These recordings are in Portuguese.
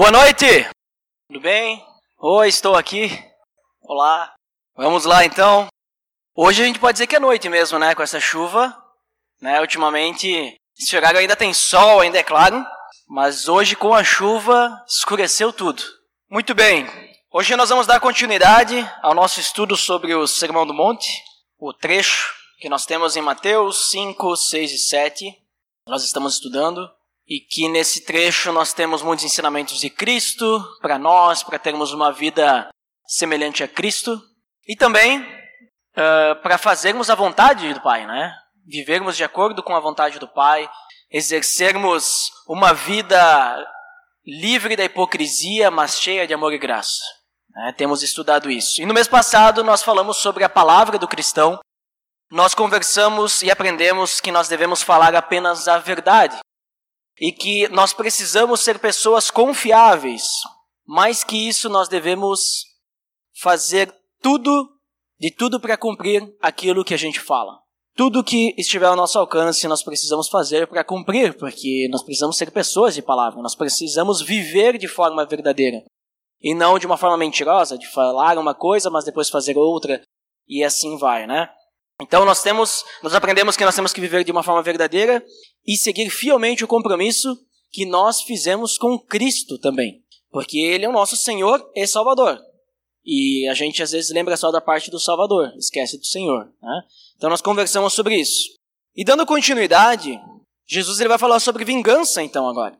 Boa noite! Tudo bem? Oi, estou aqui. Olá. Vamos lá então. Hoje a gente pode dizer que é noite mesmo, né? Com essa chuva. Né? Ultimamente, esse horário ainda tem sol, ainda é claro. Mas hoje com a chuva escureceu tudo. Muito bem. Hoje nós vamos dar continuidade ao nosso estudo sobre o Sermão do Monte, o trecho que nós temos em Mateus 5, 6 e 7. Nós estamos estudando e que nesse trecho nós temos muitos ensinamentos de Cristo para nós, para termos uma vida semelhante a Cristo e também uh, para fazermos a vontade do Pai, né? Vivermos de acordo com a vontade do Pai, exercermos uma vida livre da hipocrisia, mas cheia de amor e graça. Né? Temos estudado isso. E no mês passado nós falamos sobre a palavra do cristão. Nós conversamos e aprendemos que nós devemos falar apenas a verdade e que nós precisamos ser pessoas confiáveis. Mais que isso, nós devemos fazer tudo, de tudo para cumprir aquilo que a gente fala. Tudo que estiver ao nosso alcance, nós precisamos fazer para cumprir, porque nós precisamos ser pessoas de palavra, nós precisamos viver de forma verdadeira. E não de uma forma mentirosa, de falar uma coisa, mas depois fazer outra, e assim vai, né? Então nós temos, nós aprendemos que nós temos que viver de uma forma verdadeira e seguir fielmente o compromisso que nós fizemos com Cristo também, porque ele é o nosso Senhor e Salvador. E a gente às vezes lembra só da parte do Salvador, esquece do Senhor. Né? Então nós conversamos sobre isso. E dando continuidade, Jesus ele vai falar sobre vingança então agora.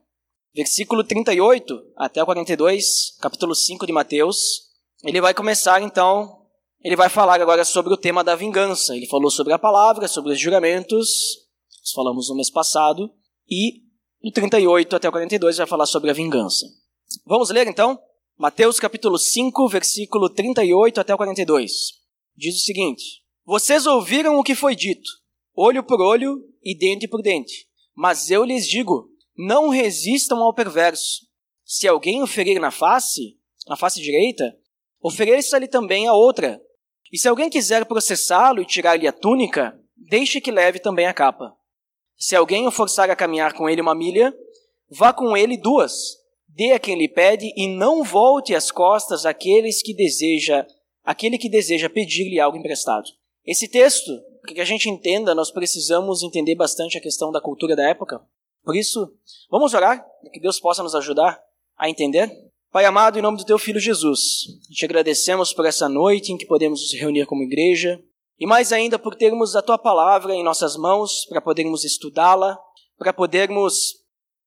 Versículo 38 até o 42, capítulo 5 de Mateus. Ele vai começar então ele vai falar agora sobre o tema da vingança. Ele falou sobre a palavra, sobre os juramentos, nós falamos no mês passado, e no 38 até o 42 vai falar sobre a vingança. Vamos ler então? Mateus capítulo 5, versículo 38 até o 42. Diz o seguinte: Vocês ouviram o que foi dito, olho por olho e dente por dente. Mas eu lhes digo: não resistam ao perverso. Se alguém o ferir na face, na face direita, ofereça-lhe também a outra. E se alguém quiser processá-lo e tirar-lhe a túnica, deixe que leve também a capa. Se alguém o forçar a caminhar com ele uma milha, vá com ele duas. Dê a quem lhe pede e não volte as costas àqueles que deseja, aquele que deseja pedir-lhe algo emprestado. Esse texto, para que a gente entenda, nós precisamos entender bastante a questão da cultura da época. Por isso, vamos orar que Deus possa nos ajudar a entender. Pai amado, em nome do teu filho Jesus, te agradecemos por essa noite em que podemos nos reunir como igreja e mais ainda por termos a tua palavra em nossas mãos para podermos estudá-la, para podermos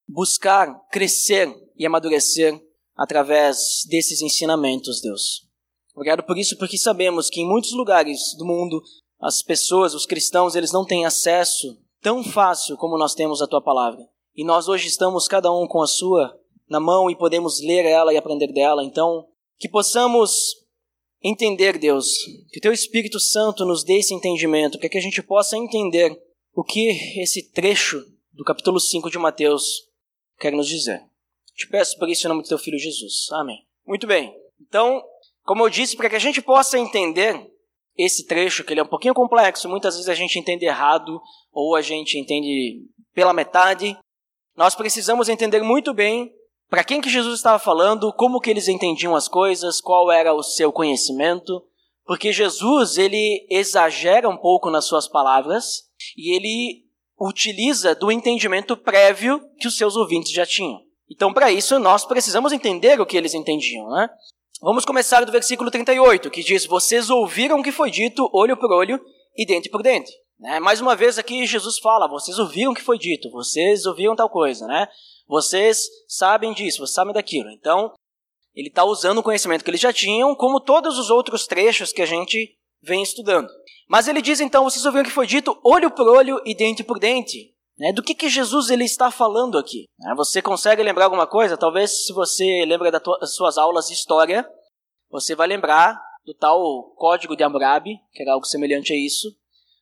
buscar crescer e amadurecer através desses ensinamentos, Deus. Obrigado por isso, porque sabemos que em muitos lugares do mundo as pessoas, os cristãos, eles não têm acesso tão fácil como nós temos a tua palavra. E nós hoje estamos cada um com a sua na mão e podemos ler ela e aprender dela. Então, que possamos entender, Deus, que o Teu Espírito Santo nos dê esse entendimento, para que a gente possa entender o que esse trecho do capítulo 5 de Mateus quer nos dizer. Te peço por isso em nome do Teu Filho Jesus. Amém. Muito bem. Então, como eu disse, para que a gente possa entender esse trecho, que ele é um pouquinho complexo, muitas vezes a gente entende errado ou a gente entende pela metade, nós precisamos entender muito bem para quem que Jesus estava falando, como que eles entendiam as coisas, qual era o seu conhecimento, porque Jesus ele exagera um pouco nas suas palavras e ele utiliza do entendimento prévio que os seus ouvintes já tinham. Então, para isso, nós precisamos entender o que eles entendiam, né? Vamos começar do versículo 38, que diz: Vocês ouviram o que foi dito, olho por olho e dente por dente. Né? Mais uma vez aqui, Jesus fala: Vocês ouviram o que foi dito, vocês ouviram tal coisa, né? Vocês sabem disso, vocês sabem daquilo. Então, ele está usando o conhecimento que eles já tinham, como todos os outros trechos que a gente vem estudando. Mas ele diz então, vocês ouviram que foi dito, olho por olho e dente por dente. Né? Do que, que Jesus ele está falando aqui? Né? Você consegue lembrar alguma coisa? Talvez se você lembra das suas aulas de história, você vai lembrar do tal Código de Hammurabi, que era algo semelhante a isso.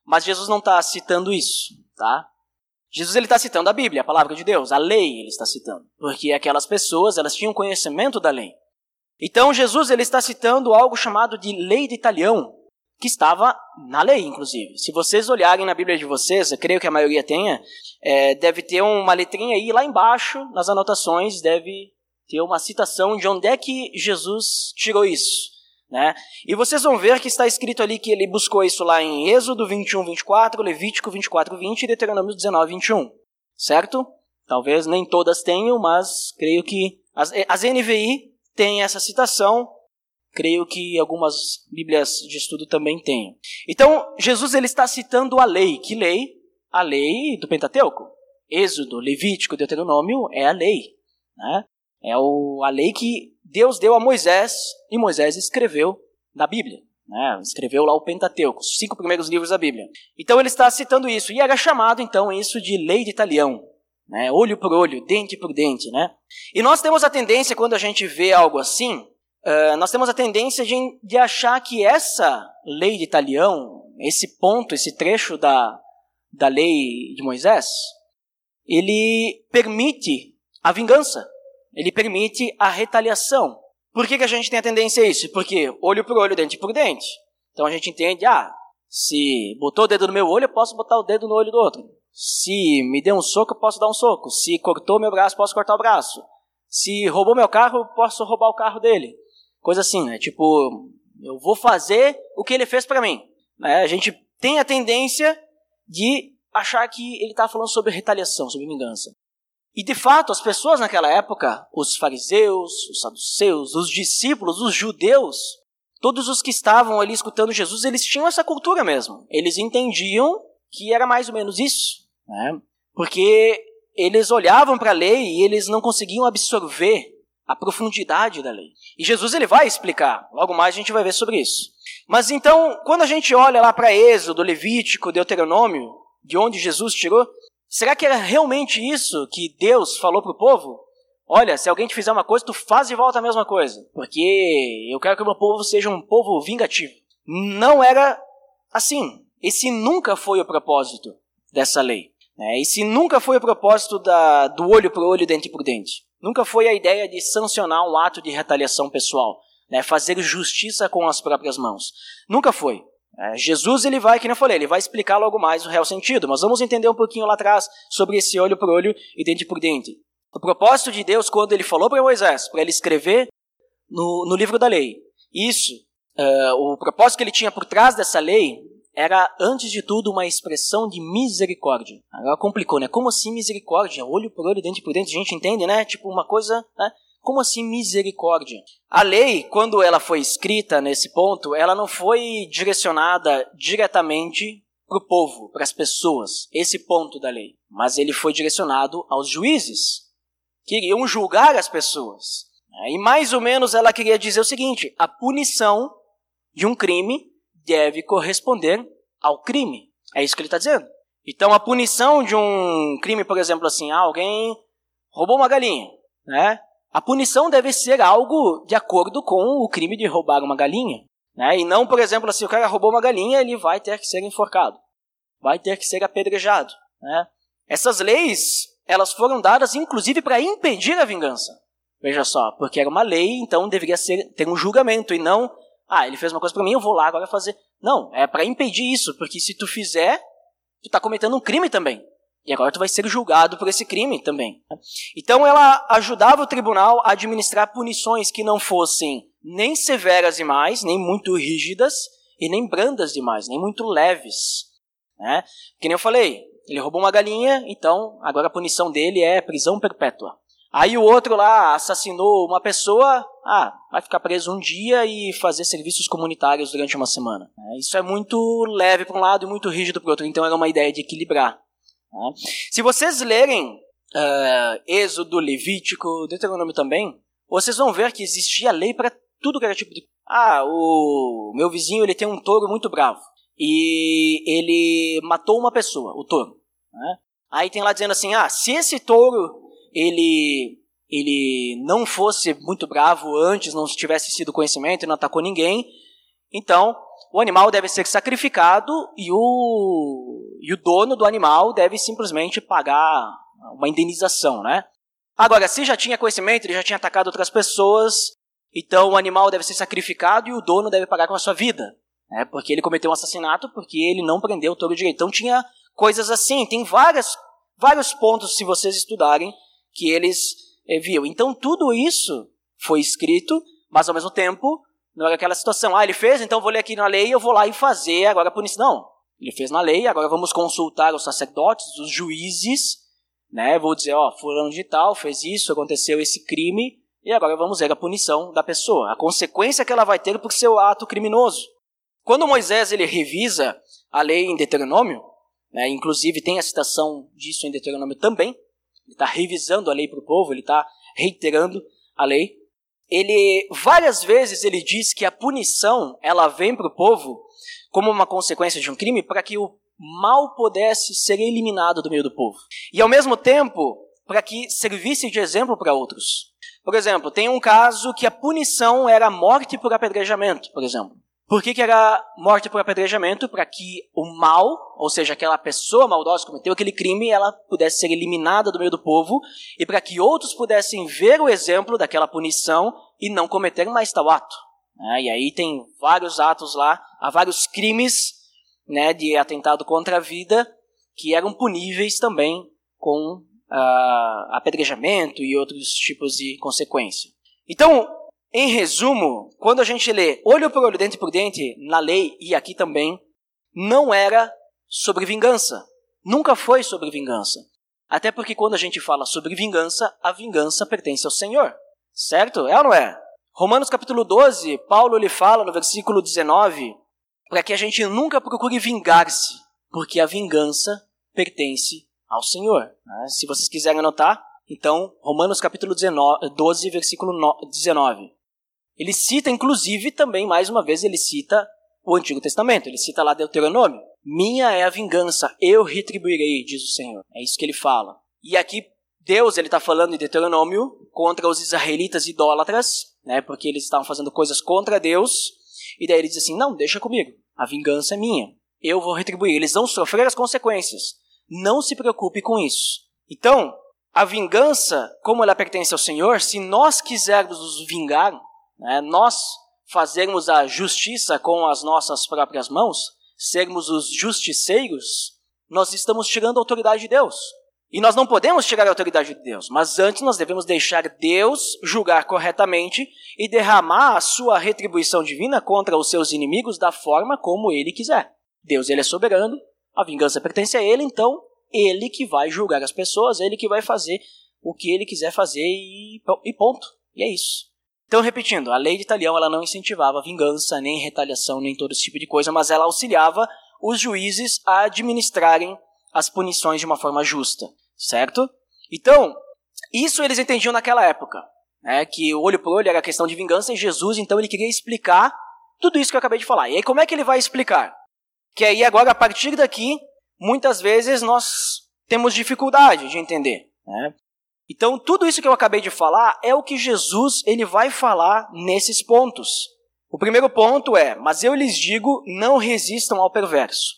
Mas Jesus não está citando isso, tá? Jesus ele está citando a Bíblia, a palavra de Deus, a lei ele está citando, porque aquelas pessoas elas tinham conhecimento da lei. Então Jesus ele está citando algo chamado de lei de Italião, que estava na lei, inclusive. Se vocês olharem na Bíblia de vocês, eu creio que a maioria tenha, é, deve ter uma letrinha aí lá embaixo nas anotações, deve ter uma citação de onde é que Jesus tirou isso. Né? E vocês vão ver que está escrito ali que ele buscou isso lá em Êxodo 21, 24, Levítico 24, 20 e Deuteronômio 19, 21. Certo? Talvez nem todas tenham, mas creio que as, as NVI têm essa citação. Creio que algumas Bíblias de estudo também tenham. Então, Jesus ele está citando a lei. Que lei? A lei do Pentateuco. Êxodo, Levítico, Deuteronômio é a lei. Né? É o, a lei que Deus deu a Moisés e Moisés escreveu na Bíblia. Né? Escreveu lá o Pentateuco, os cinco primeiros livros da Bíblia. Então ele está citando isso. E era chamado então isso de lei de talião. Né? Olho por olho, dente por dente. Né? E nós temos a tendência, quando a gente vê algo assim, uh, nós temos a tendência de, de achar que essa lei de talião, esse ponto, esse trecho da, da lei de Moisés, ele permite a vingança. Ele permite a retaliação. Por que, que a gente tem a tendência a isso? Porque olho por olho, dente por dente. Então a gente entende, ah, se botou o dedo no meu olho, eu posso botar o dedo no olho do outro. Se me deu um soco, eu posso dar um soco. Se cortou meu braço, posso cortar o braço. Se roubou meu carro, posso roubar o carro dele. Coisa assim, né? Tipo, eu vou fazer o que ele fez para mim. Né? A gente tem a tendência de achar que ele está falando sobre retaliação, sobre vingança. E de fato, as pessoas naquela época, os fariseus, os saduceus, os discípulos, os judeus, todos os que estavam ali escutando Jesus, eles tinham essa cultura mesmo. Eles entendiam que era mais ou menos isso, né? Porque eles olhavam para a lei e eles não conseguiam absorver a profundidade da lei. E Jesus ele vai explicar, logo mais a gente vai ver sobre isso. Mas então, quando a gente olha lá para Êxodo, Levítico, Deuteronômio, de onde Jesus tirou, Será que era realmente isso que Deus falou para o povo? Olha, se alguém te fizer uma coisa, tu faz de volta a mesma coisa. Porque eu quero que o meu povo seja um povo vingativo. Não era assim. Esse nunca foi o propósito dessa lei. Né? Esse nunca foi o propósito da, do olho por olho, dente por dente. Nunca foi a ideia de sancionar um ato de retaliação pessoal. Né? Fazer justiça com as próprias mãos. Nunca foi. É, Jesus ele vai, que eu falei, ele vai explicar logo mais o real sentido, mas vamos entender um pouquinho lá atrás sobre esse olho por olho e dente por dente. O propósito de Deus, quando ele falou para Moisés, para ele escrever no, no livro da lei, isso, uh, o propósito que ele tinha por trás dessa lei era, antes de tudo, uma expressão de misericórdia. Agora complicou, né? Como assim misericórdia? Olho por olho, dente por dente, a gente entende, né? Tipo uma coisa, né? Como assim misericórdia? A lei, quando ela foi escrita nesse ponto, ela não foi direcionada diretamente para o povo, para as pessoas, esse ponto da lei. Mas ele foi direcionado aos juízes, que iriam julgar as pessoas. E mais ou menos ela queria dizer o seguinte: a punição de um crime deve corresponder ao crime. É isso que ele está dizendo. Então, a punição de um crime, por exemplo, assim, ah, alguém roubou uma galinha, né? A punição deve ser algo de acordo com o crime de roubar uma galinha. Né? E não, por exemplo, assim, o cara roubou uma galinha, ele vai ter que ser enforcado. Vai ter que ser apedrejado. Né? Essas leis, elas foram dadas inclusive para impedir a vingança. Veja só, porque era uma lei, então deveria ser, ter um julgamento e não, ah, ele fez uma coisa para mim, eu vou lá agora fazer. Não, é para impedir isso, porque se tu fizer, tu está cometendo um crime também. E agora tu vai ser julgado por esse crime também. Então ela ajudava o tribunal a administrar punições que não fossem nem severas demais, nem muito rígidas, e nem brandas demais, nem muito leves. Né? Que nem eu falei, ele roubou uma galinha, então agora a punição dele é prisão perpétua. Aí o outro lá assassinou uma pessoa, ah, vai ficar preso um dia e fazer serviços comunitários durante uma semana. Isso é muito leve para um lado e muito rígido para o outro, então era uma ideia de equilibrar. Tá? Se vocês lerem uh, Êxodo, Levítico, Deuteronômio também, vocês vão ver que existia lei para tudo que era tipo de. Ah, o meu vizinho ele tem um touro muito bravo e ele matou uma pessoa, o touro. Né? Aí tem lá dizendo assim, ah, se esse touro ele ele não fosse muito bravo antes, não tivesse sido conhecimento e não atacou ninguém, então o animal deve ser sacrificado e o, e o dono do animal deve simplesmente pagar uma indenização, né? Agora, se já tinha conhecimento, ele já tinha atacado outras pessoas, então o animal deve ser sacrificado e o dono deve pagar com a sua vida, né? Porque ele cometeu um assassinato porque ele não prendeu o touro direito. Então tinha coisas assim, tem várias, vários pontos, se vocês estudarem, que eles eh, viu. Então tudo isso foi escrito, mas ao mesmo tempo não era aquela situação, ah, ele fez, então vou ler aqui na lei, eu vou lá e fazer agora a punição. Não, ele fez na lei, agora vamos consultar os sacerdotes, os juízes, né? Vou dizer, ó, fulano de tal fez isso, aconteceu esse crime, e agora vamos ver a punição da pessoa, a consequência que ela vai ter por seu ato criminoso. Quando Moisés ele revisa a lei em Deuteronômio, né, inclusive tem a citação disso em Deuteronômio também, ele está revisando a lei para o povo, ele está reiterando a lei. Ele várias vezes ele diz que a punição ela vem para o povo como uma consequência de um crime para que o mal pudesse ser eliminado do meio do povo e ao mesmo tempo para que servisse de exemplo para outros. Por exemplo, tem um caso que a punição era a morte por apedrejamento, por exemplo. Por que, que era morte por apedrejamento? Para que o mal, ou seja, aquela pessoa maldosa que cometeu aquele crime, ela pudesse ser eliminada do meio do povo e para que outros pudessem ver o exemplo daquela punição e não cometer mais tal ato. É, e aí tem vários atos lá, há vários crimes né, de atentado contra a vida que eram puníveis também com uh, apedrejamento e outros tipos de consequência. Então, em resumo, quando a gente lê olho por olho, dente por dente, na lei e aqui também, não era sobre vingança. Nunca foi sobre vingança. Até porque quando a gente fala sobre vingança, a vingança pertence ao Senhor. Certo? É ou não é? Romanos capítulo 12, Paulo lhe fala no versículo 19 para que a gente nunca procure vingar-se, porque a vingança pertence ao Senhor. Né? Se vocês quiserem anotar, então, Romanos capítulo 19, 12, versículo 19. Ele cita, inclusive, também, mais uma vez, ele cita o Antigo Testamento. Ele cita lá Deuteronômio. Minha é a vingança, eu retribuirei, diz o Senhor. É isso que ele fala. E aqui, Deus, ele está falando em Deuteronômio contra os israelitas idólatras, né, porque eles estavam fazendo coisas contra Deus. E daí ele diz assim: Não, deixa comigo, a vingança é minha. Eu vou retribuir. Eles vão sofrer as consequências. Não se preocupe com isso. Então, a vingança, como ela pertence ao Senhor, se nós quisermos nos vingar, né, nós fazermos a justiça com as nossas próprias mãos, sermos os justiceiros, nós estamos tirando a autoridade de Deus. E nós não podemos tirar a autoridade de Deus, mas antes nós devemos deixar Deus julgar corretamente e derramar a sua retribuição divina contra os seus inimigos da forma como ele quiser. Deus ele é soberano, a vingança pertence a ele, então ele que vai julgar as pessoas, ele que vai fazer o que ele quiser fazer e, e ponto. E é isso. Então, repetindo, a lei de Italião ela não incentivava vingança, nem retaliação, nem todo esse tipo de coisa, mas ela auxiliava os juízes a administrarem as punições de uma forma justa, certo? Então, isso eles entendiam naquela época, né, que olho por olho era questão de vingança, e Jesus, então, ele queria explicar tudo isso que eu acabei de falar. E aí, como é que ele vai explicar? Que aí, agora, a partir daqui, muitas vezes nós temos dificuldade de entender. Né? Então, tudo isso que eu acabei de falar é o que Jesus ele vai falar nesses pontos. O primeiro ponto é: Mas eu lhes digo, não resistam ao perverso.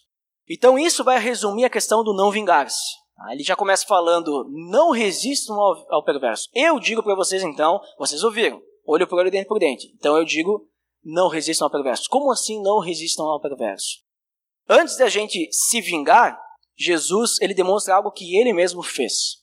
Então, isso vai resumir a questão do não vingar-se. Ah, ele já começa falando: Não resistam ao, ao perverso. Eu digo para vocês, então, vocês ouviram, olho por olho, dente por dente. Então, eu digo: Não resistam ao perverso. Como assim não resistam ao perverso? Antes da gente se vingar, Jesus ele demonstra algo que ele mesmo fez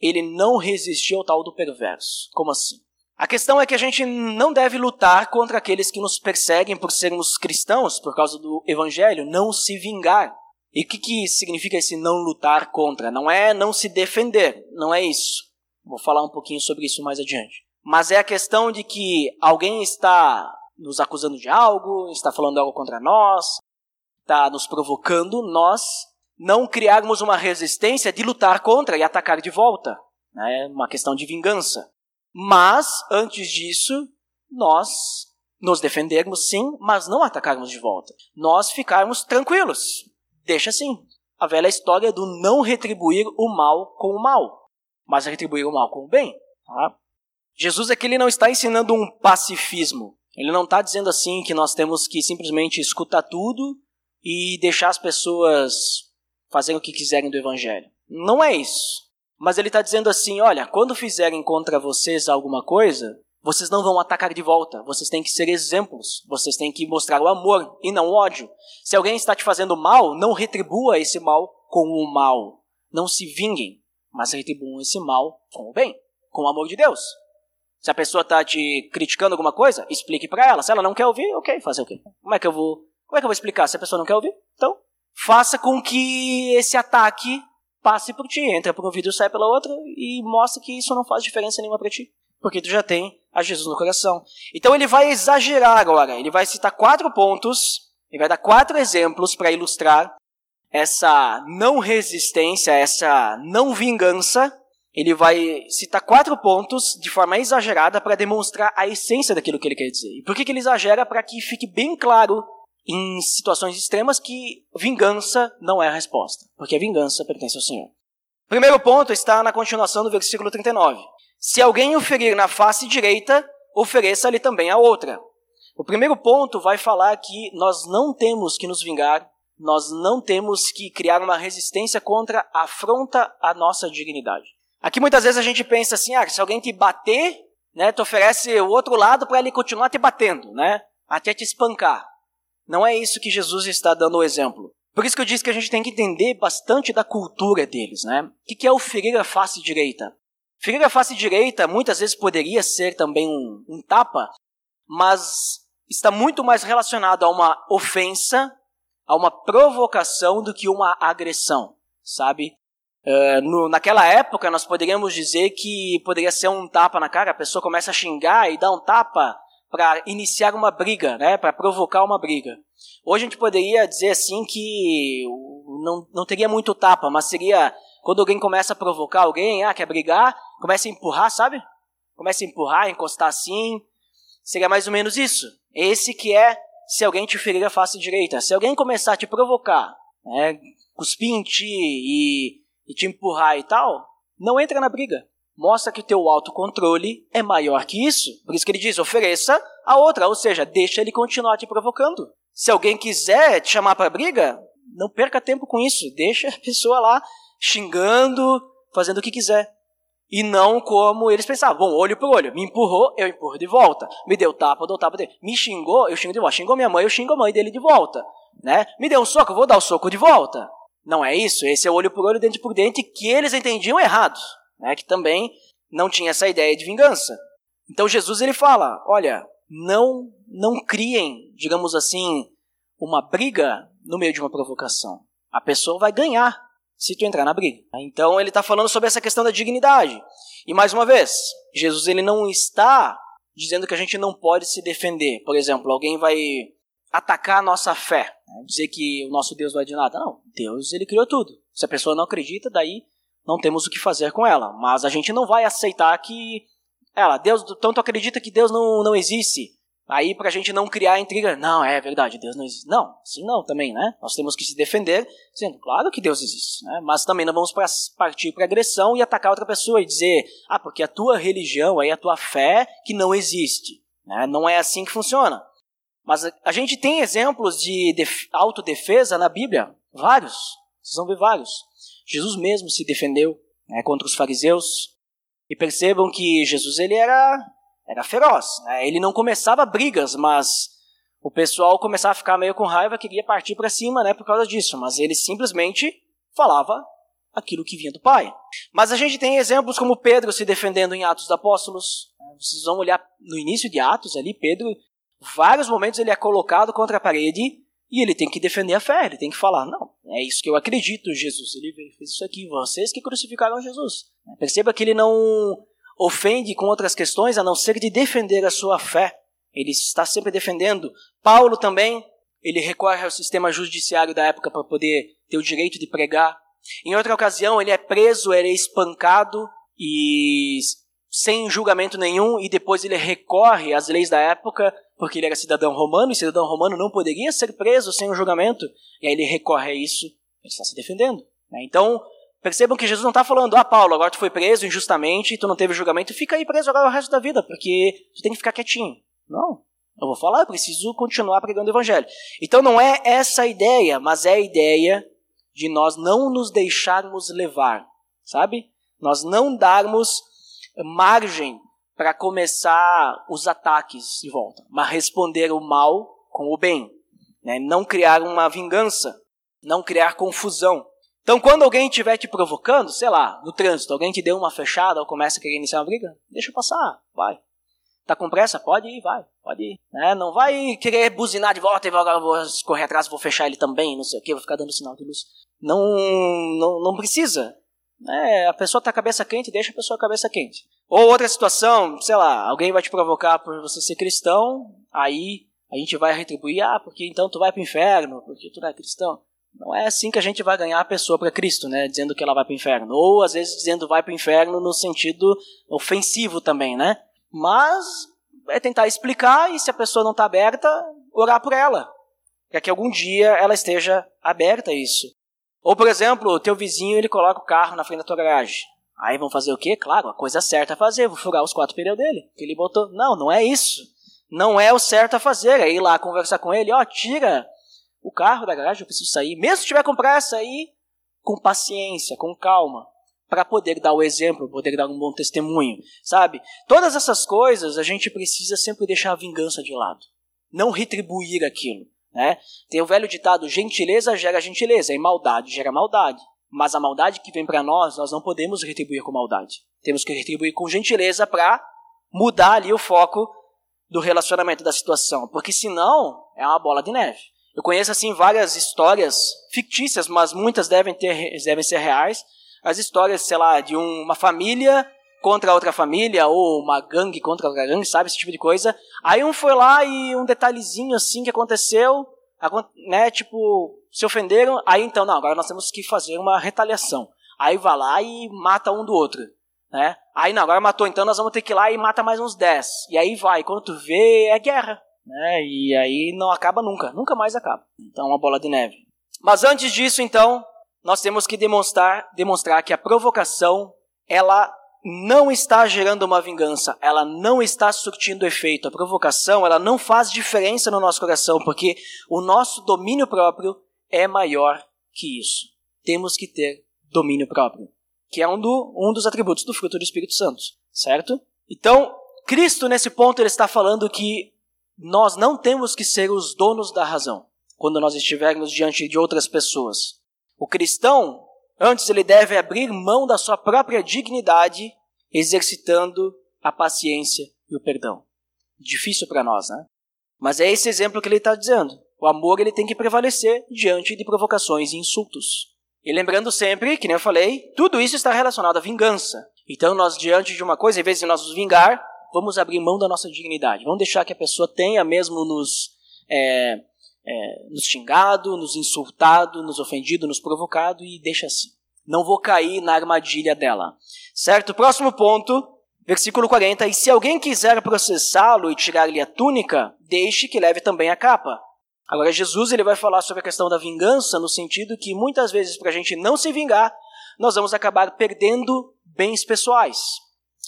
ele não resistiu ao tal do perverso. Como assim? A questão é que a gente não deve lutar contra aqueles que nos perseguem por sermos cristãos, por causa do evangelho, não se vingar. E o que, que significa esse não lutar contra? Não é não se defender, não é isso. Vou falar um pouquinho sobre isso mais adiante. Mas é a questão de que alguém está nos acusando de algo, está falando algo contra nós, está nos provocando, nós não criarmos uma resistência de lutar contra e atacar de volta. É né? uma questão de vingança. Mas, antes disso, nós nos defendermos sim, mas não atacarmos de volta. Nós ficarmos tranquilos. Deixa assim. A velha história do não retribuir o mal com o mal, mas retribuir o mal com o bem. Tá? Jesus aqui ele não está ensinando um pacifismo. Ele não está dizendo assim que nós temos que simplesmente escutar tudo e deixar as pessoas fazerem o que quiserem do evangelho. Não é isso. Mas ele está dizendo assim: olha, quando fizerem contra vocês alguma coisa, vocês não vão atacar de volta. Vocês têm que ser exemplos. Vocês têm que mostrar o amor e não o ódio. Se alguém está te fazendo mal, não retribua esse mal com o mal. Não se vinguem, mas retribuam esse mal com o bem. Com o amor de Deus. Se a pessoa está te criticando alguma coisa, explique para ela. Se ela não quer ouvir, ok, fazer o quê? Como é que eu vou, como é que eu vou explicar se a pessoa não quer ouvir? Faça com que esse ataque passe por ti, entra por um vidro sai pela outra e mostra que isso não faz diferença nenhuma para ti, porque tu já tem a Jesus no coração. Então ele vai exagerar agora, ele vai citar quatro pontos, ele vai dar quatro exemplos para ilustrar essa não resistência, essa não vingança. Ele vai citar quatro pontos de forma exagerada para demonstrar a essência daquilo que ele quer dizer. E por que, que ele exagera? Para que fique bem claro em situações extremas que vingança não é a resposta, porque a vingança pertence ao Senhor. O primeiro ponto está na continuação do versículo 39. Se alguém o ferir na face direita, ofereça-lhe também a outra. O primeiro ponto vai falar que nós não temos que nos vingar, nós não temos que criar uma resistência contra a afronta à nossa dignidade. Aqui muitas vezes a gente pensa assim, ah, se alguém te bater, né, tu oferece o outro lado para ele continuar te batendo, né, até te espancar. Não é isso que Jesus está dando o exemplo. Por isso que eu disse que a gente tem que entender bastante da cultura deles, né? O que é o ferir a face direita? Ferir a face direita muitas vezes poderia ser também um, um tapa, mas está muito mais relacionado a uma ofensa, a uma provocação do que uma agressão, sabe? Uh, no, naquela época nós poderíamos dizer que poderia ser um tapa na cara, a pessoa começa a xingar e dá um tapa para iniciar uma briga, né, para provocar uma briga. Hoje a gente poderia dizer assim que não, não teria muito tapa, mas seria quando alguém começa a provocar alguém, ah, quer brigar, começa a empurrar, sabe? Começa a empurrar, encostar assim. Seria mais ou menos isso. Esse que é se alguém te ferir a face direita. Se alguém começar a te provocar, né, cuspir em ti e, e te empurrar e tal, não entra na briga mostra que teu autocontrole é maior que isso. Por isso que ele diz, ofereça a outra, ou seja, deixa ele continuar te provocando. Se alguém quiser te chamar para briga, não perca tempo com isso, deixa a pessoa lá xingando, fazendo o que quiser. E não como eles pensavam, bom, olho por olho, me empurrou, eu empurro de volta. Me deu tapa, eu dou tapa dele. Me xingou, eu xingo de volta. Xingou minha mãe, eu xingo a mãe dele de volta. Né? Me deu um soco, eu vou dar o soco de volta. Não é isso, esse é olho por olho, dente por dente, que eles entendiam errado né, que também não tinha essa ideia de vingança. Então Jesus ele fala: olha, não não criem, digamos assim, uma briga no meio de uma provocação. A pessoa vai ganhar se tu entrar na briga. Então ele está falando sobre essa questão da dignidade. E mais uma vez, Jesus ele não está dizendo que a gente não pode se defender. Por exemplo, alguém vai atacar a nossa fé, né? dizer que o nosso Deus não é de nada. Não, Deus ele criou tudo. Se a pessoa não acredita, daí não temos o que fazer com ela. Mas a gente não vai aceitar que ela, Deus, tanto acredita que Deus não, não existe. Aí pra gente não criar intriga, não, é verdade, Deus não existe. Não, sim não também, né? Nós temos que se defender, dizendo, claro que Deus existe, né? Mas também não vamos pra, partir para agressão e atacar outra pessoa e dizer, ah, porque a tua religião aí, a tua fé que não existe. Né? Não é assim que funciona. Mas a gente tem exemplos de autodefesa na Bíblia, vários. Vocês vão ver vários. Jesus mesmo se defendeu né, contra os fariseus. E percebam que Jesus ele era, era feroz. Né? Ele não começava brigas, mas o pessoal começava a ficar meio com raiva, queria partir para cima né, por causa disso. Mas ele simplesmente falava aquilo que vinha do Pai. Mas a gente tem exemplos como Pedro se defendendo em Atos dos Apóstolos. Vocês vão olhar no início de Atos ali, Pedro, vários momentos ele é colocado contra a parede e ele tem que defender a fé, ele tem que falar, não, é isso que eu acredito, Jesus, ele fez isso aqui, vocês que crucificaram Jesus. Perceba que ele não ofende com outras questões, a não ser de defender a sua fé. Ele está sempre defendendo. Paulo também, ele recorre ao sistema judiciário da época para poder ter o direito de pregar. Em outra ocasião, ele é preso, ele é espancado e sem julgamento nenhum, e depois ele recorre às leis da época porque ele era cidadão romano, e cidadão romano não poderia ser preso sem um julgamento, e aí ele recorre a isso, ele está se defendendo. Né? Então, percebam que Jesus não está falando, ah, Paulo, agora tu foi preso injustamente, tu não teve julgamento, fica aí preso agora o resto da vida, porque tu tem que ficar quietinho. Não. Eu vou falar, eu preciso continuar pregando o evangelho. Então não é essa a ideia, mas é a ideia de nós não nos deixarmos levar, sabe? Nós não darmos margem para começar os ataques de volta, mas responder o mal com o bem, né? não criar uma vingança, não criar confusão. Então, quando alguém estiver te provocando, sei lá, no trânsito, alguém te deu uma fechada ou começa a querer iniciar uma briga, deixa passar, vai. Tá com pressa? Pode ir, vai, pode ir. Né? Não vai querer buzinar de volta e agora vou correr atrás, vou fechar ele também, não sei o que, vou ficar dando sinal de luz. Não, não, não precisa. É, a pessoa tá cabeça quente, deixa a pessoa cabeça quente. Ou outra situação, sei lá, alguém vai te provocar por você ser cristão, aí a gente vai retribuir, ah, porque então tu vai pro inferno, porque tu não é cristão. Não é assim que a gente vai ganhar a pessoa para Cristo, né? Dizendo que ela vai para o inferno. Ou às vezes dizendo vai para o inferno no sentido ofensivo também, né? Mas é tentar explicar e se a pessoa não está aberta, orar por ela. Para que algum dia ela esteja aberta a isso. Ou, por exemplo, o teu vizinho ele coloca o carro na frente da tua garagem. Aí vão fazer o quê? Claro, a coisa certa a fazer, vou furar os quatro pneus dele. Que ele botou. Não, não é isso. Não é o certo a fazer. É ir lá conversar com ele, ó, tira o carro da garagem, eu preciso sair. Mesmo se tiver com pressa, sair com paciência, com calma, para poder dar o exemplo, poder dar um bom testemunho, sabe? Todas essas coisas a gente precisa sempre deixar a vingança de lado, não retribuir aquilo, né? Tem o velho ditado: gentileza gera gentileza e maldade gera maldade. Mas a maldade que vem para nós, nós não podemos retribuir com maldade. Temos que retribuir com gentileza para mudar ali o foco do relacionamento da situação, porque senão é uma bola de neve. Eu conheço assim várias histórias fictícias, mas muitas devem ter devem ser reais. As histórias, sei lá, de uma família contra outra família ou uma gangue contra outra gangue, sabe esse tipo de coisa. Aí um foi lá e um detalhezinho assim que aconteceu, né, tipo, se ofenderam, aí então não, agora nós temos que fazer uma retaliação. Aí vai lá e mata um do outro, né? Aí não, agora matou, então nós vamos ter que ir lá e mata mais uns 10. E aí vai, quando tu vê, é guerra né? E aí não acaba nunca, nunca mais acaba. Então, uma bola de neve. Mas antes disso, então, nós temos que demonstrar, demonstrar que a provocação, ela não está gerando uma vingança, ela não está surtindo efeito. A provocação, ela não faz diferença no nosso coração, porque o nosso domínio próprio é maior que isso. Temos que ter domínio próprio, que é um, do, um dos atributos do fruto do Espírito Santo, certo? Então, Cristo, nesse ponto, ele está falando que nós não temos que ser os donos da razão quando nós estivermos diante de outras pessoas. O cristão, antes ele deve abrir mão da sua própria dignidade, exercitando a paciência e o perdão. Difícil para nós, né? Mas é esse exemplo que ele está dizendo. O amor ele tem que prevalecer diante de provocações e insultos. E lembrando sempre, que nem eu falei, tudo isso está relacionado à vingança. Então, nós, diante de uma coisa, em vez de nós nos vingar, vamos abrir mão da nossa dignidade. Vamos deixar que a pessoa tenha mesmo nos, é, é, nos xingado, nos insultado, nos ofendido, nos provocado e deixa assim. Não vou cair na armadilha dela. Certo? Próximo ponto, versículo 40. E se alguém quiser processá-lo e tirar-lhe a túnica, deixe que leve também a capa. Agora, Jesus ele vai falar sobre a questão da vingança, no sentido que muitas vezes, para a gente não se vingar, nós vamos acabar perdendo bens pessoais.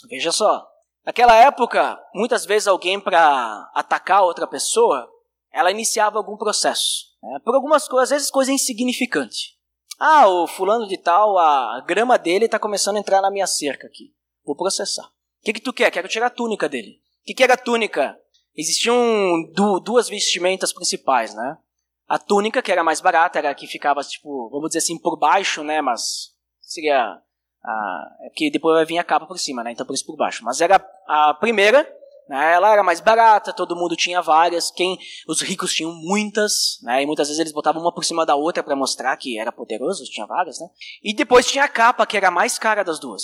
Veja só, Naquela época, muitas vezes alguém para atacar outra pessoa, ela iniciava algum processo. Né? Por algumas coisas, às vezes coisa insignificante. Ah, o fulano de tal, a grama dele está começando a entrar na minha cerca aqui. Vou processar. O que, que tu quer? Quero tirar a túnica dele. O que, que era a túnica? Existiam du duas vestimentas principais, né? A túnica, que era mais barata, era a que ficava, tipo, vamos dizer assim, por baixo, né? Mas seria ah, é que depois vai vir a capa por cima, né? Então por isso por baixo. Mas era a primeira, né? Ela era mais barata, todo mundo tinha várias. Quem, os ricos tinham muitas, né? E muitas vezes eles botavam uma por cima da outra para mostrar que era poderoso, tinha várias, né? E depois tinha a capa, que era a mais cara das duas.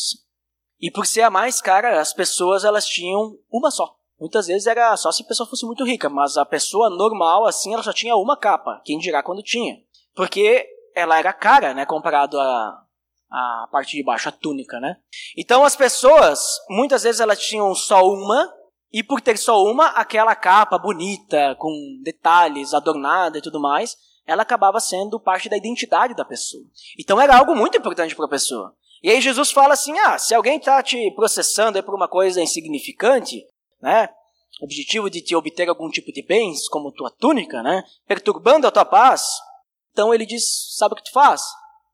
E por ser a mais cara, as pessoas elas tinham uma só. Muitas vezes era só se a pessoa fosse muito rica, mas a pessoa normal, assim, ela só tinha uma capa. Quem dirá quando tinha? Porque ela era cara, né, comparado a, a parte de baixo, a túnica, né? Então as pessoas, muitas vezes elas tinham só uma, e por ter só uma, aquela capa bonita, com detalhes, adornada e tudo mais, ela acabava sendo parte da identidade da pessoa. Então era algo muito importante para a pessoa. E aí Jesus fala assim: ah, se alguém está te processando por uma coisa insignificante, né? Objetivo de te obter algum tipo de bens, como tua túnica, né? Perturbando a tua paz, então ele diz: sabe o que tu faz?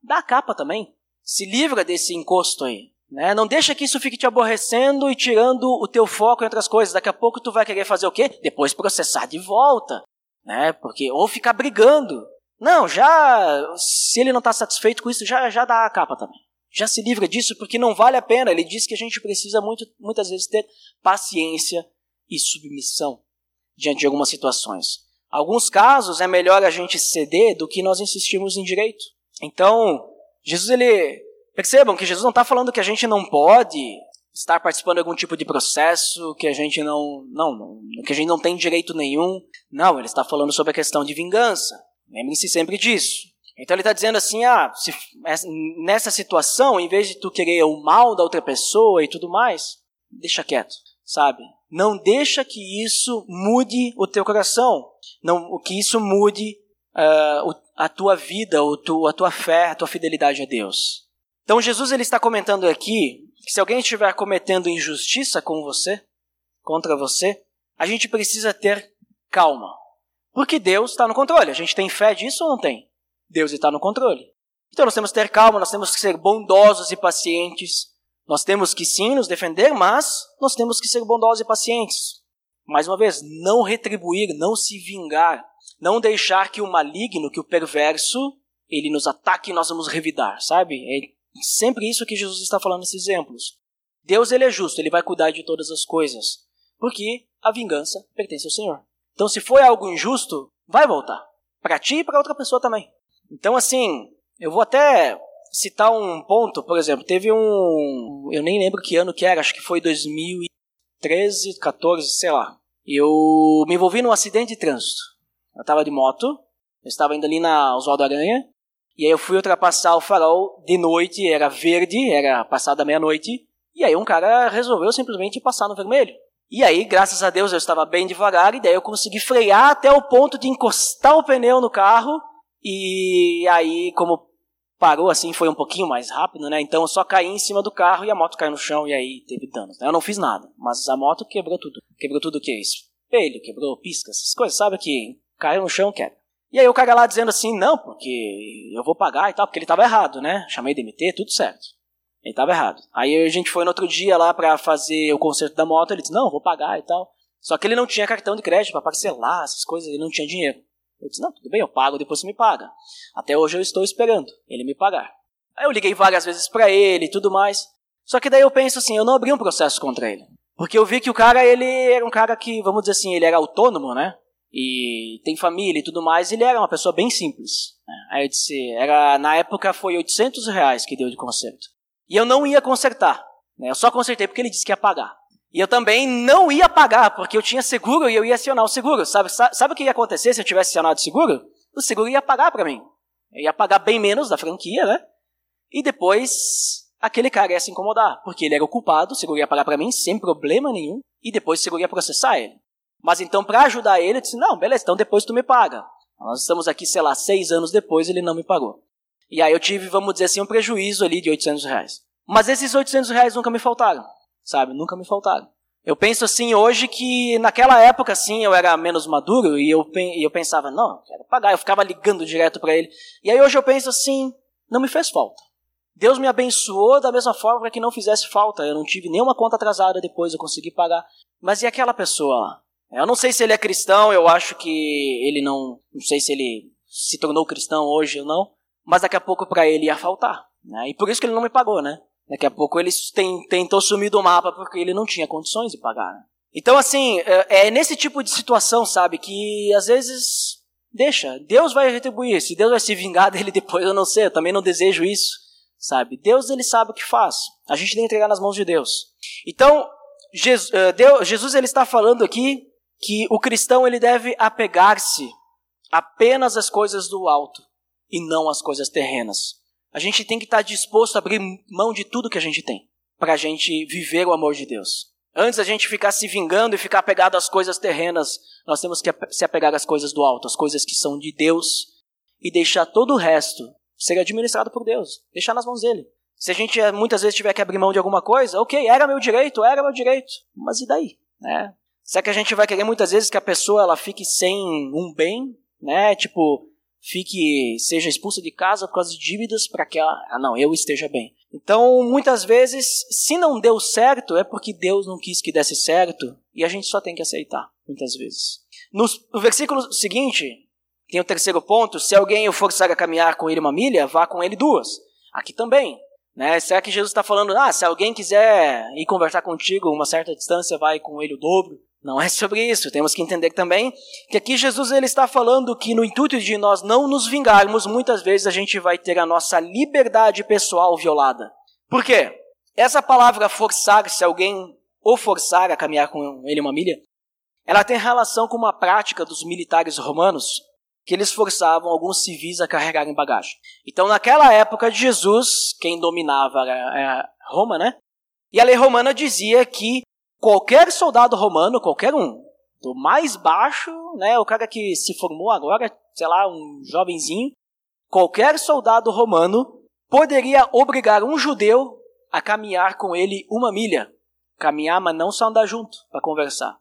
Dá a capa também. Se livra desse encosto aí. Né? Não deixa que isso fique te aborrecendo e tirando o teu foco em outras coisas. Daqui a pouco tu vai querer fazer o quê? Depois processar de volta. Né? Porque, ou ficar brigando. Não, já. Se ele não está satisfeito com isso, já, já dá a capa também. Já se livra disso porque não vale a pena. Ele diz que a gente precisa muito, muitas vezes ter paciência e submissão diante de algumas situações. Alguns casos é melhor a gente ceder do que nós insistirmos em direito. Então, Jesus ele percebam que Jesus não está falando que a gente não pode estar participando de algum tipo de processo, que a gente não, não, não que a gente não tem direito nenhum. Não, ele está falando sobre a questão de vingança. Lembrem-se sempre disso. Então ele está dizendo assim, ah, se, nessa situação, em vez de tu querer o mal da outra pessoa e tudo mais, deixa quieto, sabe? Não deixa que isso mude o teu coração, não que isso mude uh, a tua vida, a tua fé, a tua fidelidade a Deus. Então Jesus ele está comentando aqui que se alguém estiver cometendo injustiça com você, contra você, a gente precisa ter calma. Porque Deus está no controle. A gente tem fé disso ou não tem? Deus está no controle. Então nós temos que ter calma, nós temos que ser bondosos e pacientes. Nós temos que sim nos defender, mas nós temos que ser bondosos e pacientes. Mais uma vez, não retribuir, não se vingar, não deixar que o maligno, que o perverso, ele nos ataque e nós vamos revidar, sabe? Sempre isso que Jesus está falando nesses exemplos. Deus ele é justo, ele vai cuidar de todas as coisas, porque a vingança pertence ao Senhor. Então, se foi algo injusto, vai voltar para ti e para outra pessoa também. Então, assim, eu vou até citar um ponto, por exemplo, teve um, eu nem lembro que ano que era, acho que foi 2013, 14, sei lá. Eu me envolvi num acidente de trânsito. Eu estava de moto, eu estava indo ali na Oswaldo Aranha, e aí eu fui ultrapassar o farol de noite, era verde, era passada meia-noite, e aí um cara resolveu simplesmente passar no vermelho. E aí, graças a Deus, eu estava bem devagar, e daí eu consegui frear até o ponto de encostar o pneu no carro, e aí, como parou assim, foi um pouquinho mais rápido, né? Então eu só caí em cima do carro e a moto caiu no chão, e aí teve danos. Né? Eu não fiz nada, mas a moto quebrou tudo. Quebrou tudo o que? Espelho, quebrou piscas, essas coisas, sabe que caiu no chão, quebra. E aí o cara lá dizendo assim, não, porque eu vou pagar e tal, porque ele estava errado, né? Chamei DMT, tudo certo. Ele estava errado. Aí a gente foi no outro dia lá para fazer o conserto da moto, ele disse, não, vou pagar e tal. Só que ele não tinha cartão de crédito para parcelar essas coisas, ele não tinha dinheiro. Eu disse, não, tudo bem, eu pago, depois você me paga. Até hoje eu estou esperando ele me pagar. Aí eu liguei várias vezes para ele e tudo mais. Só que daí eu penso assim, eu não abri um processo contra ele. Porque eu vi que o cara, ele era um cara que, vamos dizer assim, ele era autônomo, né? E tem família e tudo mais, ele era uma pessoa bem simples. Né? Aí eu disse, era, na época foi 800 reais que deu de conserto. E eu não ia consertar, né? eu só consertei porque ele disse que ia pagar. E eu também não ia pagar, porque eu tinha seguro e eu ia acionar o seguro. Sabe, sabe o que ia acontecer se eu tivesse acionado o seguro? O seguro ia pagar para mim. Eu ia pagar bem menos da franquia, né? E depois aquele cara ia se incomodar, porque ele era o culpado, o seguro ia pagar para mim sem problema nenhum, e depois o seguro ia processar ele. Mas então, para ajudar ele, eu disse: Não, beleza, então depois tu me paga. Nós estamos aqui, sei lá, seis anos depois, ele não me pagou. E aí eu tive, vamos dizer assim, um prejuízo ali de 800 reais. Mas esses 800 reais nunca me faltaram, sabe? Nunca me faltaram. Eu penso assim hoje que naquela época, assim, eu era menos maduro e eu, e eu pensava, não, quero pagar. Eu ficava ligando direto para ele. E aí hoje eu penso assim, não me fez falta. Deus me abençoou da mesma forma para que não fizesse falta. Eu não tive nenhuma conta atrasada depois, eu consegui pagar. Mas e aquela pessoa lá? Eu não sei se ele é cristão, eu acho que ele não. Não sei se ele se tornou cristão hoje ou não, mas daqui a pouco para ele ia faltar. Né? E por isso que ele não me pagou, né? Daqui a pouco ele tem, tentou sumir do mapa porque ele não tinha condições de pagar. Né? Então, assim, é, é nesse tipo de situação, sabe, que às vezes deixa, Deus vai retribuir. Se Deus vai se vingar dele depois, eu não sei, eu também não desejo isso, sabe? Deus, ele sabe o que faz. A gente tem que entregar nas mãos de Deus. Então, Jesus, Jesus ele está falando aqui que o cristão ele deve apegar-se apenas às coisas do alto e não às coisas terrenas. A gente tem que estar disposto a abrir mão de tudo que a gente tem para a gente viver o amor de Deus. Antes a gente ficar se vingando e ficar apegado às coisas terrenas, nós temos que se apegar às coisas do alto, às coisas que são de Deus e deixar todo o resto ser administrado por Deus, deixar nas mãos dele. Se a gente eh, muitas vezes tiver que abrir mão de alguma coisa, ok, era meu direito, era meu direito, mas e daí? Né? Será que a gente vai querer muitas vezes que a pessoa ela fique sem um bem, né? Tipo, fique seja expulsa de casa por causa de dívidas para que ela, ah, não, eu esteja bem. Então, muitas vezes, se não deu certo, é porque Deus não quis que desse certo, e a gente só tem que aceitar, muitas vezes. No, no versículo seguinte, Tem o terceiro ponto: se alguém o forçar a caminhar com ele uma milha, vá com ele duas. Aqui também. Né? Será que Jesus está falando, ah, se alguém quiser ir conversar contigo uma certa distância, vai com ele o dobro? Não é sobre isso. Temos que entender também que aqui Jesus ele está falando que no intuito de nós não nos vingarmos, muitas vezes a gente vai ter a nossa liberdade pessoal violada. Por quê? Essa palavra forçar, se alguém o forçar a caminhar com ele uma milha, ela tem relação com uma prática dos militares romanos que eles forçavam alguns civis a carregarem bagagem. Então, naquela época de Jesus, quem dominava era Roma, né? E a lei romana dizia que qualquer soldado romano, qualquer um, do mais baixo, né, o cara que se formou agora, sei lá, um jovenzinho, qualquer soldado romano poderia obrigar um judeu a caminhar com ele uma milha. Caminhar, mas não só andar junto para conversar.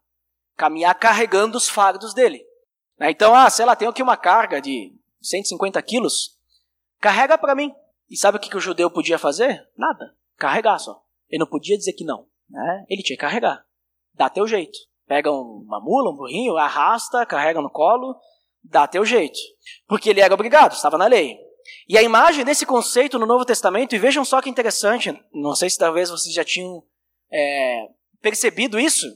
Caminhar carregando os fardos dele. Né? Então, ah, sei lá, tenho aqui uma carga de 150 quilos, carrega para mim. E sabe o que, que o judeu podia fazer? Nada. Carregar só. Ele não podia dizer que não. Né? Ele tinha que carregar. Dá teu jeito. Pega uma mula, um burrinho, arrasta, carrega no colo, dá teu jeito. Porque ele era obrigado, estava na lei. E a imagem desse conceito no Novo Testamento, e vejam só que interessante, não sei se talvez vocês já tinham é, percebido isso,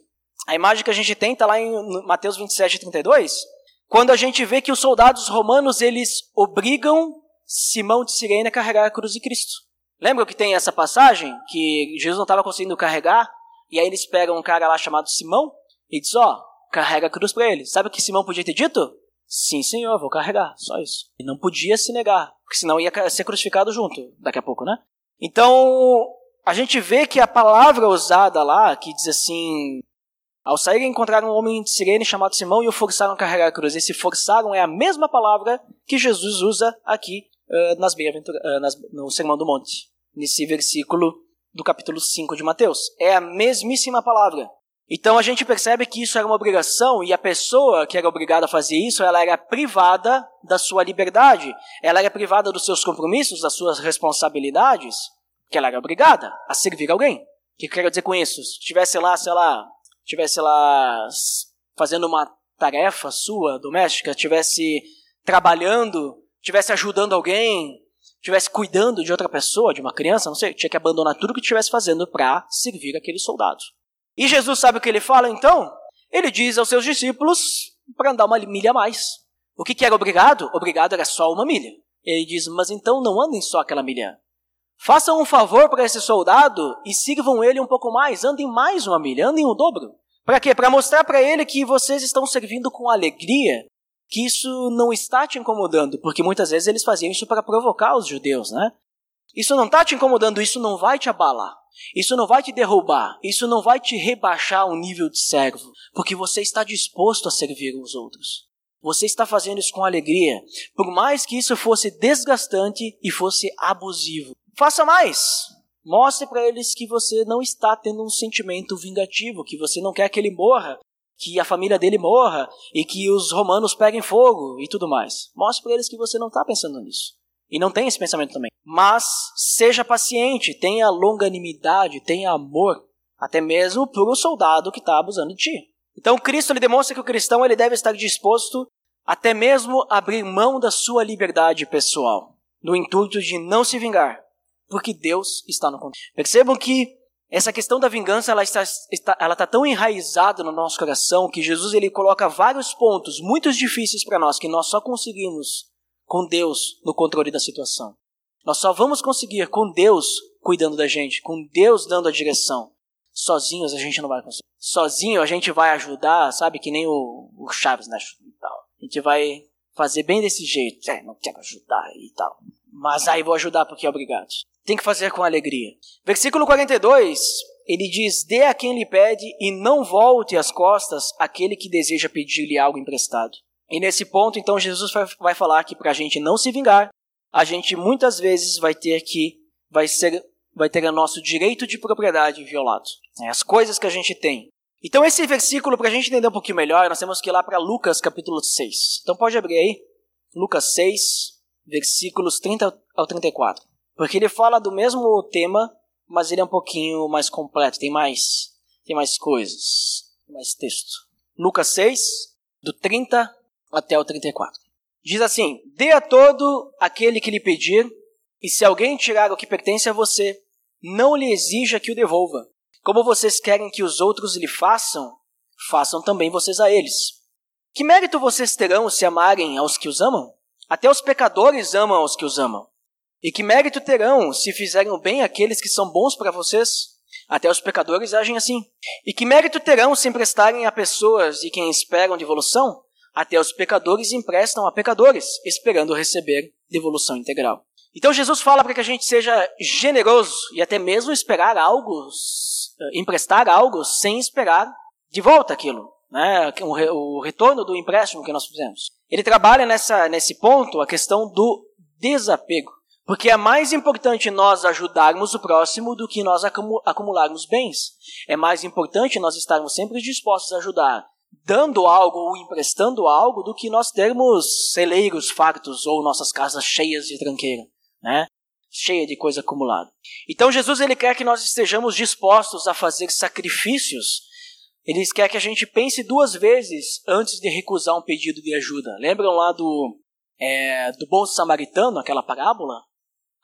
a imagem que a gente tem está lá em Mateus 27, 32, quando a gente vê que os soldados romanos eles obrigam Simão de Sirene a carregar a cruz de Cristo. Lembra que tem essa passagem que Jesus não estava conseguindo carregar e aí eles pegam um cara lá chamado Simão e diz: ó, oh, carrega a cruz para ele. Sabe o que Simão podia ter dito? Sim, senhor, vou carregar, só isso. E não podia se negar, porque senão ia ser crucificado junto daqui a pouco, né? Então, a gente vê que a palavra usada lá, que diz assim, ao sair encontraram um homem de Sirene chamado Simão e o forçaram a carregar a cruz. Esse forçaram é a mesma palavra que Jesus usa aqui uh, nas uh, nas, no Sermão do Monte, nesse versículo do capítulo 5 de Mateus. É a mesmíssima palavra. Então a gente percebe que isso era uma obrigação e a pessoa que era obrigada a fazer isso, ela era privada da sua liberdade, ela era privada dos seus compromissos, das suas responsabilidades, que ela era obrigada a servir alguém. O que quero dizer com isso? Se tivesse lá, sei lá, estivesse lá fazendo uma tarefa sua doméstica, estivesse trabalhando, estivesse ajudando alguém, estivesse cuidando de outra pessoa, de uma criança, não sei, tinha que abandonar tudo que estivesse fazendo para servir aquele soldado. E Jesus sabe o que ele fala então? Ele diz aos seus discípulos para andar uma milha a mais. O que, que era obrigado? Obrigado era só uma milha. Ele diz, mas então não andem só aquela milha. Façam um favor para esse soldado e sirvam ele um pouco mais, andem mais uma milha, andem o dobro. Para quê? Para mostrar para ele que vocês estão servindo com alegria, que isso não está te incomodando, porque muitas vezes eles faziam isso para provocar os judeus, né? Isso não está te incomodando, isso não vai te abalar, isso não vai te derrubar, isso não vai te rebaixar um nível de servo, porque você está disposto a servir os outros. Você está fazendo isso com alegria, por mais que isso fosse desgastante e fosse abusivo. Faça mais. Mostre para eles que você não está tendo um sentimento vingativo, que você não quer que ele morra, que a família dele morra e que os romanos peguem fogo e tudo mais. Mostre para eles que você não está pensando nisso. E não tem esse pensamento também. Mas seja paciente, tenha longanimidade, tenha amor, até mesmo para o soldado que está abusando de ti. Então Cristo ele demonstra que o cristão ele deve estar disposto até mesmo a abrir mão da sua liberdade pessoal, no intuito de não se vingar, porque Deus está no controle. Percebam que essa questão da vingança ela está, está, ela está tão enraizada no nosso coração que Jesus ele coloca vários pontos muito difíceis para nós que nós só conseguimos com Deus no controle da situação. Nós só vamos conseguir com Deus cuidando da gente, com Deus dando a direção. Sozinhos a gente não vai conseguir. Sozinho a gente vai ajudar, sabe, que nem o, o Chaves, né? E tal. A gente vai fazer bem desse jeito. É, não quero ajudar e tal. Mas aí vou ajudar porque é obrigado tem que fazer com alegria. Versículo 42, ele diz: Dê a quem lhe pede e não volte as costas àquele que deseja pedir-lhe algo emprestado. E nesse ponto, então, Jesus vai falar que para a gente não se vingar, a gente muitas vezes vai ter que, vai ser, vai ter o nosso direito de propriedade violado. É, as coisas que a gente tem. Então, esse versículo, para a gente entender um pouquinho melhor, nós temos que ir lá para Lucas capítulo 6. Então, pode abrir aí. Lucas 6, versículos 30 ao 34. Porque ele fala do mesmo tema, mas ele é um pouquinho mais completo, tem mais, tem mais coisas, mais texto. Lucas 6, do 30 até o 34. Diz assim: Dê a todo aquele que lhe pedir, e se alguém tirar o que pertence a você, não lhe exija que o devolva. Como vocês querem que os outros lhe façam, façam também vocês a eles. Que mérito vocês terão se amarem aos que os amam? Até os pecadores amam aos que os amam. E que mérito terão se fizerem bem àqueles que são bons para vocês? Até os pecadores agem assim. E que mérito terão se emprestarem a pessoas de quem esperam devolução? Até os pecadores emprestam a pecadores, esperando receber devolução integral. Então Jesus fala para que a gente seja generoso e até mesmo esperar algo, eh, emprestar algo sem esperar de volta aquilo, né? o retorno do empréstimo que nós fizemos. Ele trabalha nessa, nesse ponto a questão do desapego. Porque é mais importante nós ajudarmos o próximo do que nós acumularmos bens. É mais importante nós estarmos sempre dispostos a ajudar, dando algo ou emprestando algo, do que nós termos celeiros fartos ou nossas casas cheias de tranqueira, né? Cheia de coisa acumulada. Então Jesus ele quer que nós estejamos dispostos a fazer sacrifícios. Ele quer que a gente pense duas vezes antes de recusar um pedido de ajuda. Lembram lá do é, do bom samaritano, aquela parábola?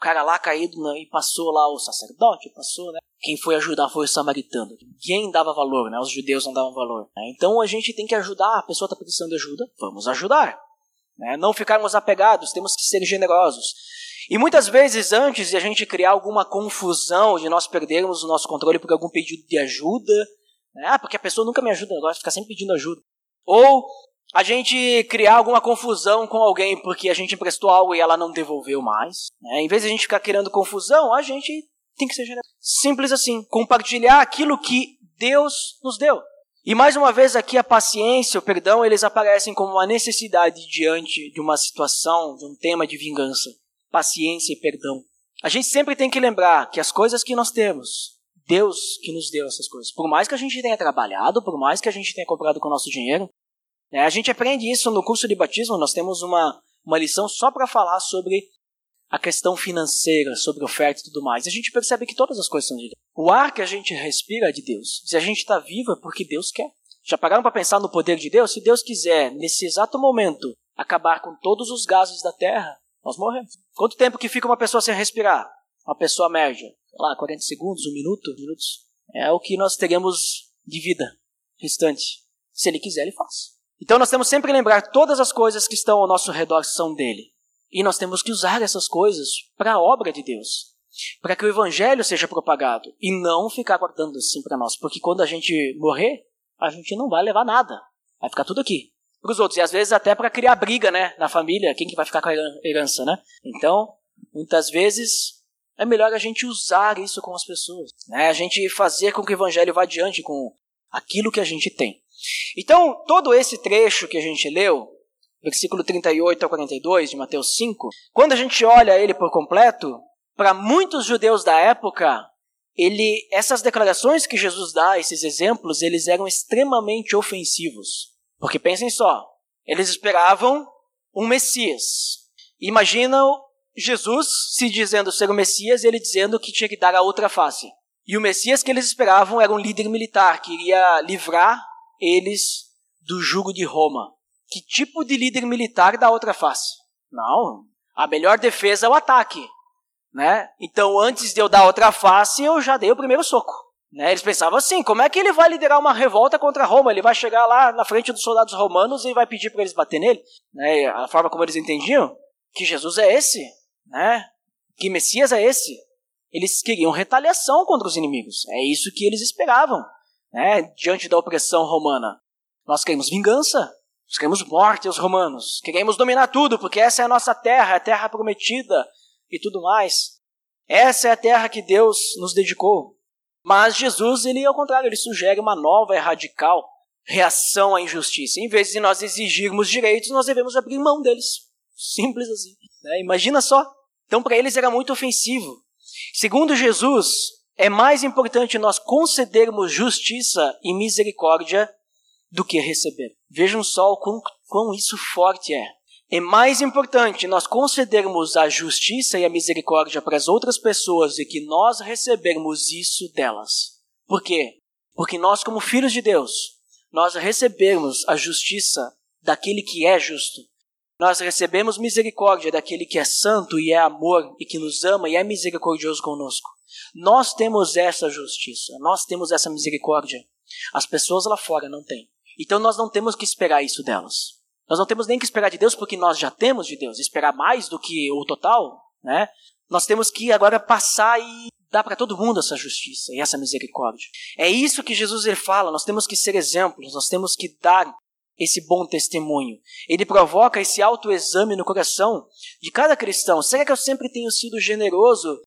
Cara lá caído né, e passou lá o sacerdote, passou, né? Quem foi ajudar foi o samaritano. Ninguém dava valor, né? Os judeus não davam valor. Né? Então a gente tem que ajudar. A pessoa está precisando de ajuda, vamos ajudar. Né? Não ficarmos apegados, temos que ser generosos. E muitas vezes, antes de a gente criar alguma confusão, de nós perdermos o nosso controle por algum pedido de ajuda, né? ah, porque a pessoa nunca me ajuda, agora fica sempre pedindo ajuda. Ou a gente criar alguma confusão com alguém porque a gente emprestou algo e ela não devolveu mais. Né? Em vez de a gente ficar criando confusão, a gente tem que ser generoso. Simples assim. Compartilhar aquilo que Deus nos deu. E mais uma vez aqui a paciência, o perdão, eles aparecem como uma necessidade diante de uma situação, de um tema de vingança. Paciência e perdão. A gente sempre tem que lembrar que as coisas que nós temos, Deus que nos deu essas coisas. Por mais que a gente tenha trabalhado, por mais que a gente tenha comprado com o nosso dinheiro, é, a gente aprende isso no curso de batismo, nós temos uma, uma lição só para falar sobre a questão financeira, sobre oferta e tudo mais. A gente percebe que todas as coisas são de Deus. O ar que a gente respira é de Deus. Se a gente está vivo é porque Deus quer. Já pararam para pensar no poder de Deus? Se Deus quiser, nesse exato momento, acabar com todos os gases da Terra, nós morremos. Quanto tempo que fica uma pessoa sem respirar? Uma pessoa média? Sei lá, 40 segundos, um minuto, minutos. É o que nós teremos de vida restante. Se Ele quiser, Ele faz. Então nós temos sempre que lembrar todas as coisas que estão ao nosso redor são dele. E nós temos que usar essas coisas para a obra de Deus. Para que o evangelho seja propagado. E não ficar guardando assim para nós. Porque quando a gente morrer, a gente não vai levar nada. Vai ficar tudo aqui. Para os outros. E às vezes até para criar briga né, na família. Quem que vai ficar com a herança, né? Então, muitas vezes é melhor a gente usar isso com as pessoas. Né? A gente fazer com que o evangelho vá adiante com aquilo que a gente tem. Então, todo esse trecho que a gente leu, versículo 38 ao 42 de Mateus 5, quando a gente olha ele por completo, para muitos judeus da época, ele, essas declarações que Jesus dá, esses exemplos, eles eram extremamente ofensivos. Porque pensem só, eles esperavam um Messias. Imagina Jesus se dizendo ser o Messias e ele dizendo que tinha que dar a outra face. E o Messias que eles esperavam era um líder militar que iria livrar eles do jugo de Roma. Que tipo de líder militar dá outra face? Não. A melhor defesa é o ataque. Né? Então, antes de eu dar outra face, eu já dei o primeiro soco. Né? Eles pensavam assim: como é que ele vai liderar uma revolta contra Roma? Ele vai chegar lá na frente dos soldados romanos e vai pedir para eles bater nele? Né? A forma como eles entendiam que Jesus é esse, né? que Messias é esse. Eles queriam retaliação contra os inimigos. É isso que eles esperavam né, diante da opressão romana. Nós queremos vingança, nós queremos morte aos romanos, queremos dominar tudo, porque essa é a nossa terra, a terra prometida e tudo mais. Essa é a terra que Deus nos dedicou. Mas Jesus, ele ao contrário, ele sugere uma nova e radical reação à injustiça. Em vez de nós exigirmos direitos, nós devemos abrir mão deles. Simples assim. Né? Imagina só. Então, para eles era muito ofensivo. Segundo Jesus, é mais importante nós concedermos justiça e misericórdia do que receber. Vejam só o quão, quão isso forte é. É mais importante nós concedermos a justiça e a misericórdia para as outras pessoas e que nós recebermos isso delas. Por quê? Porque nós, como filhos de Deus, nós recebemos a justiça daquele que é justo. Nós recebemos misericórdia daquele que é santo e é amor e que nos ama e é misericordioso conosco. Nós temos essa justiça, nós temos essa misericórdia. As pessoas lá fora não têm. Então nós não temos que esperar isso delas. Nós não temos nem que esperar de Deus porque nós já temos de Deus. Esperar mais do que o total, né? Nós temos que agora passar e dar para todo mundo essa justiça e essa misericórdia. É isso que Jesus ele fala. Nós temos que ser exemplos. Nós temos que dar esse bom testemunho. Ele provoca esse autoexame no coração de cada cristão. Será que eu sempre tenho sido generoso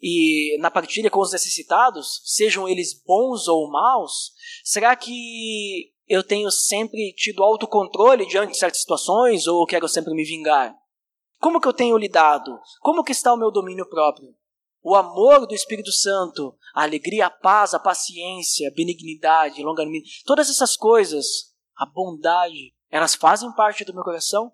e na partilha com os necessitados, sejam eles bons ou maus? Será que eu tenho sempre tido autocontrole diante de certas situações ou quero sempre me vingar? Como que eu tenho lidado? Como que está o meu domínio próprio? O amor do Espírito Santo, a alegria, a paz, a paciência, a benignidade, longanimidade, todas essas coisas a bondade, elas fazem parte do meu coração?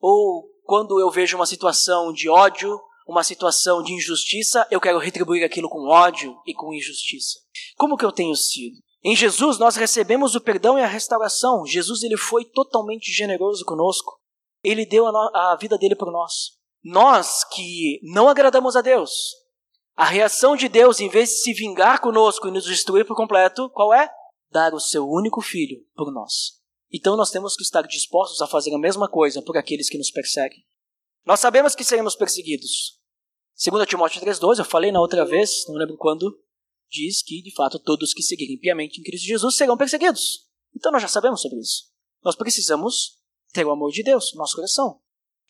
Ou quando eu vejo uma situação de ódio, uma situação de injustiça, eu quero retribuir aquilo com ódio e com injustiça? Como que eu tenho sido? Em Jesus nós recebemos o perdão e a restauração. Jesus ele foi totalmente generoso conosco. Ele deu a, a vida dele por nós. Nós que não agradamos a Deus, a reação de Deus, em vez de se vingar conosco e nos destruir por completo, qual é? Dar o seu único filho por nós. Então nós temos que estar dispostos a fazer a mesma coisa por aqueles que nos perseguem. Nós sabemos que seremos perseguidos. Segundo Timóteo 3,12, eu falei na outra vez, não lembro quando, diz que, de fato, todos que seguirem piamente em Cristo Jesus serão perseguidos. Então nós já sabemos sobre isso. Nós precisamos ter o amor de Deus no nosso coração.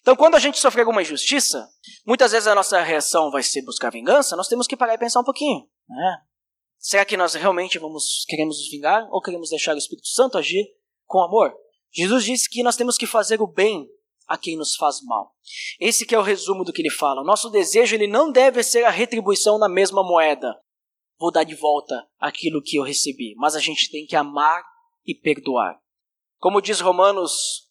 Então, quando a gente sofrer alguma injustiça, muitas vezes a nossa reação vai ser buscar vingança, nós temos que parar e pensar um pouquinho. Né? Será que nós realmente vamos queremos nos vingar ou queremos deixar o Espírito Santo agir com amor. Jesus disse que nós temos que fazer o bem a quem nos faz mal. Esse é o resumo do que ele fala. Nosso desejo ele não deve ser a retribuição na mesma moeda. Vou dar de volta aquilo que eu recebi, mas a gente tem que amar e perdoar. Como diz Romanos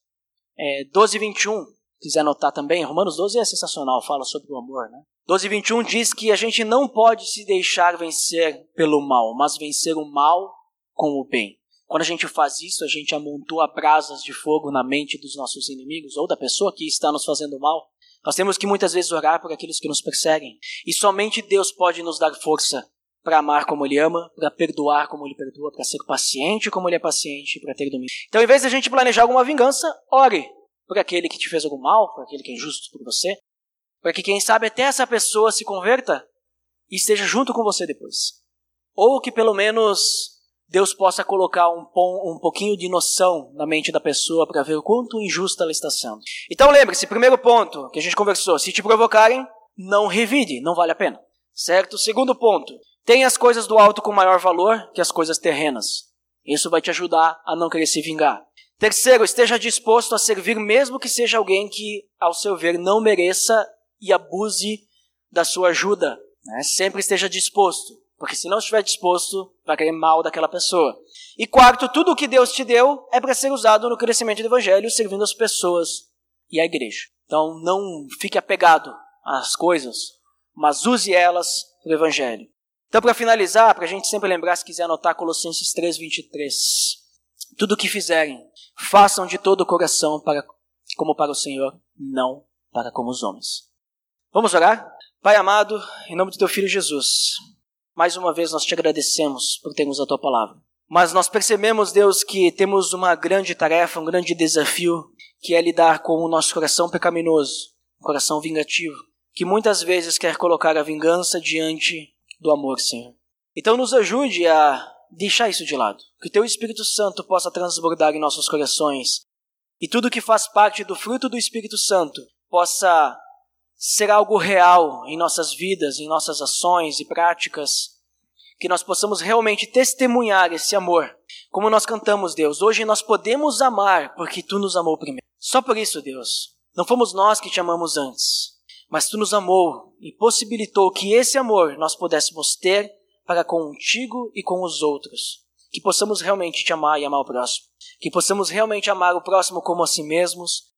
é, 12, 21, quiser anotar também, Romanos 12 é sensacional, fala sobre o amor, né? 12, 21 diz que a gente não pode se deixar vencer pelo mal, mas vencer o mal com o bem. Quando a gente faz isso, a gente amontoa brasas de fogo na mente dos nossos inimigos ou da pessoa que está nos fazendo mal. Nós temos que muitas vezes orar por aqueles que nos perseguem. E somente Deus pode nos dar força para amar como Ele ama, para perdoar como Ele perdoa, para ser paciente como Ele é paciente, para ter domínio. Então, em vez de a gente planejar alguma vingança, ore por aquele que te fez algum mal, por aquele que é injusto por você, para que, quem sabe, até essa pessoa se converta e esteja junto com você depois. Ou que pelo menos Deus possa colocar um, um pouquinho de noção na mente da pessoa para ver o quanto injusta ela está sendo. Então lembre-se, primeiro ponto que a gente conversou, se te provocarem, não revide, não vale a pena. Certo? Segundo ponto, tenha as coisas do alto com maior valor que as coisas terrenas. Isso vai te ajudar a não querer se vingar. Terceiro, esteja disposto a servir mesmo que seja alguém que, ao seu ver, não mereça e abuse da sua ajuda. Né? Sempre esteja disposto. Porque se não estiver disposto, vai querer mal daquela pessoa. E quarto, tudo o que Deus te deu é para ser usado no crescimento do evangelho, servindo as pessoas e a igreja. Então não fique apegado às coisas, mas use elas para o evangelho. Então, para finalizar, para a gente sempre lembrar, se quiser anotar Colossenses 3,23. Tudo o que fizerem, façam de todo o coração para, como para o Senhor, não para como os homens. Vamos orar? Pai amado, em nome do teu Filho Jesus, mais uma vez nós te agradecemos por termos a tua palavra. Mas nós percebemos, Deus, que temos uma grande tarefa, um grande desafio, que é lidar com o nosso coração pecaminoso, um coração vingativo, que muitas vezes quer colocar a vingança diante do amor, Senhor. Então nos ajude a deixar isso de lado, que teu Espírito Santo possa transbordar em nossos corações e tudo que faz parte do fruto do Espírito Santo possa ser algo real em nossas vidas, em nossas ações e práticas, que nós possamos realmente testemunhar esse amor. Como nós cantamos, Deus, hoje nós podemos amar porque tu nos amou primeiro. Só por isso, Deus, não fomos nós que te amamos antes, mas tu nos amou e possibilitou que esse amor nós pudéssemos ter para contigo e com os outros. Que possamos realmente te amar e amar o próximo. Que possamos realmente amar o próximo como a si mesmos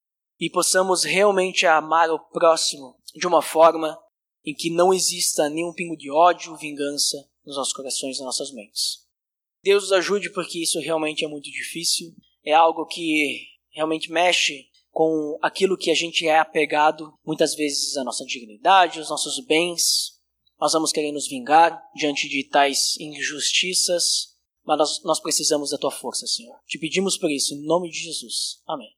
e possamos realmente amar o próximo de uma forma em que não exista nenhum pingo de ódio, vingança nos nossos corações e nas nossas mentes. Deus nos ajude porque isso realmente é muito difícil, é algo que realmente mexe com aquilo que a gente é apegado, muitas vezes a nossa dignidade, os nossos bens. Nós vamos querer nos vingar diante de tais injustiças, mas nós, nós precisamos da tua força, Senhor. Te pedimos por isso, em nome de Jesus. Amém.